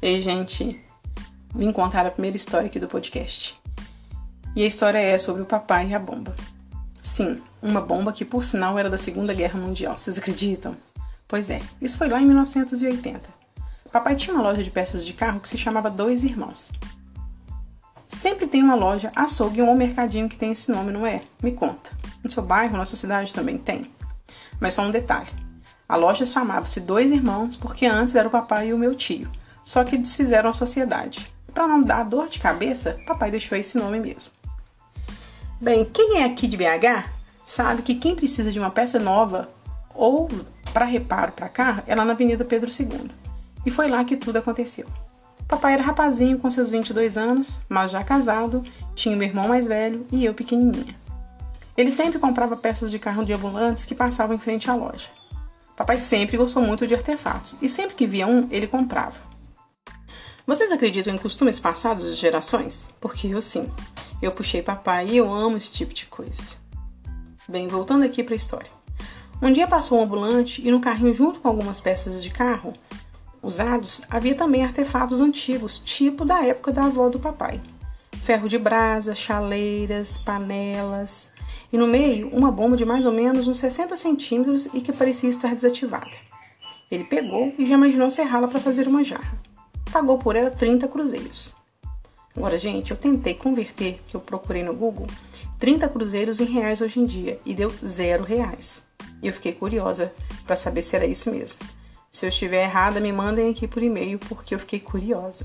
Ei, gente, vim contar a primeira história aqui do podcast. E a história é sobre o papai e a bomba. Sim, uma bomba que por sinal era da Segunda Guerra Mundial. Vocês acreditam? Pois é, isso foi lá em 1980. Papai tinha uma loja de peças de carro que se chamava Dois Irmãos. Sempre tem uma loja, açougue ou um mercadinho que tem esse nome, não é? Me conta. No seu bairro, na sua cidade também tem? Mas só um detalhe. A loja chamava-se Dois Irmãos porque antes era o papai e o meu tio só que desfizeram a sociedade. Para não dar dor de cabeça, papai deixou esse nome mesmo. Bem, quem é aqui de BH sabe que quem precisa de uma peça nova ou para reparo para carro é lá na Avenida Pedro II. E foi lá que tudo aconteceu. Papai era rapazinho com seus 22 anos, mas já casado, tinha meu irmão mais velho e eu pequenininha. Ele sempre comprava peças de carro de ambulantes que passavam em frente à loja. Papai sempre gostou muito de artefatos e sempre que via um, ele comprava. Vocês acreditam em costumes passados de gerações? Porque eu sim. Eu puxei papai e eu amo esse tipo de coisa. Bem, voltando aqui para a história. Um dia passou um ambulante e no carrinho, junto com algumas peças de carro usados, havia também artefatos antigos, tipo da época da avó do papai. Ferro de brasa, chaleiras, panelas e no meio uma bomba de mais ou menos uns 60 centímetros e que parecia estar desativada. Ele pegou e já imaginou serrá-la para fazer uma jarra pagou por ela 30 cruzeiros. Agora, gente, eu tentei converter, que eu procurei no Google, 30 cruzeiros em reais hoje em dia e deu zero reais. E eu fiquei curiosa para saber se era isso mesmo. Se eu estiver errada, me mandem aqui por e-mail porque eu fiquei curiosa.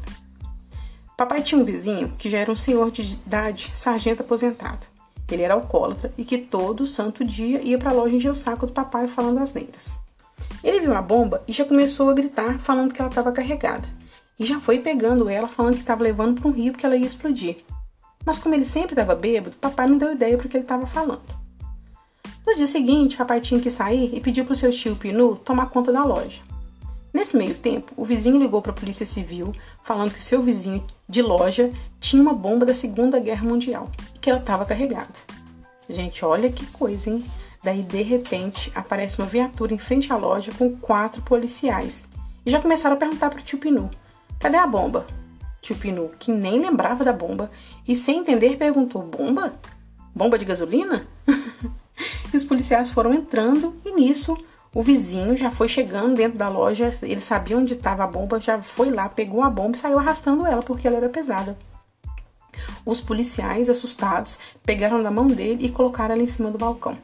Papai tinha um vizinho que já era um senhor de idade, sargento aposentado. Ele era alcoólatra e que todo santo dia ia para a loja encher o saco do papai falando asneiras. Ele viu a bomba e já começou a gritar falando que ela estava carregada e já foi pegando ela, falando que estava levando para um rio porque ela ia explodir. Mas como ele sempre estava bêbado, papai não deu ideia para o que ele estava falando. No dia seguinte, papai tinha que sair e pediu para o seu tio Pinu tomar conta da loja. Nesse meio tempo, o vizinho ligou para a Polícia Civil falando que seu vizinho de loja tinha uma bomba da Segunda Guerra Mundial e que ela estava carregada. Gente, olha que coisa, hein? Daí, de repente, aparece uma viatura em frente à loja com quatro policiais e já começaram a perguntar para o tio Pinu Cadê a bomba? Tio Pinu, que nem lembrava da bomba, e sem entender perguntou: Bomba? Bomba de gasolina? e os policiais foram entrando, e nisso o vizinho já foi chegando dentro da loja, ele sabia onde estava a bomba, já foi lá, pegou a bomba e saiu arrastando ela porque ela era pesada. Os policiais, assustados, pegaram na mão dele e colocaram ela em cima do balcão.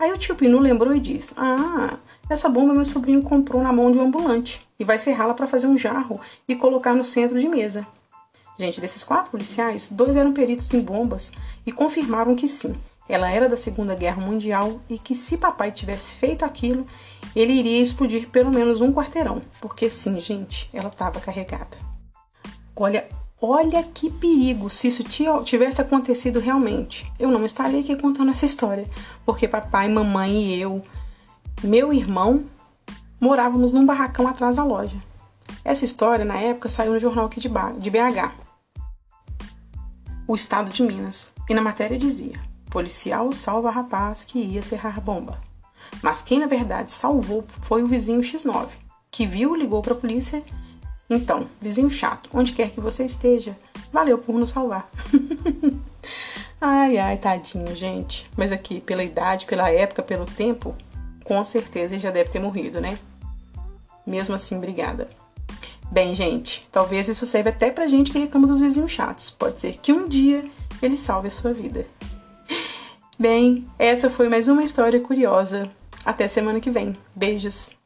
Aí o tio Pinu lembrou e disse: Ah, essa bomba meu sobrinho comprou na mão de um ambulante e vai serrá-la para fazer um jarro e colocar no centro de mesa. Gente, desses quatro policiais, dois eram peritos em bombas e confirmaram que sim, ela era da Segunda Guerra Mundial e que se papai tivesse feito aquilo, ele iria explodir pelo menos um quarteirão, porque sim, gente, ela estava carregada. Olha, olha que perigo se isso tivesse acontecido realmente. Eu não estaria aqui contando essa história, porque papai, mamãe e eu meu irmão morávamos num barracão atrás da loja. Essa história, na época, saiu no jornal aqui de BH, o estado de Minas, e na matéria dizia: policial salva rapaz que ia serrar bomba. Mas quem na verdade salvou foi o vizinho X9, que viu ligou para a polícia. Então, vizinho chato, onde quer que você esteja, valeu por nos salvar. ai, ai, tadinho, gente. Mas aqui, pela idade, pela época, pelo tempo, com certeza ele já deve ter morrido, né? Mesmo assim, obrigada. Bem, gente, talvez isso serva até pra gente que reclama dos vizinhos chatos. Pode ser que um dia ele salve a sua vida. Bem, essa foi mais uma história curiosa. Até semana que vem. Beijos!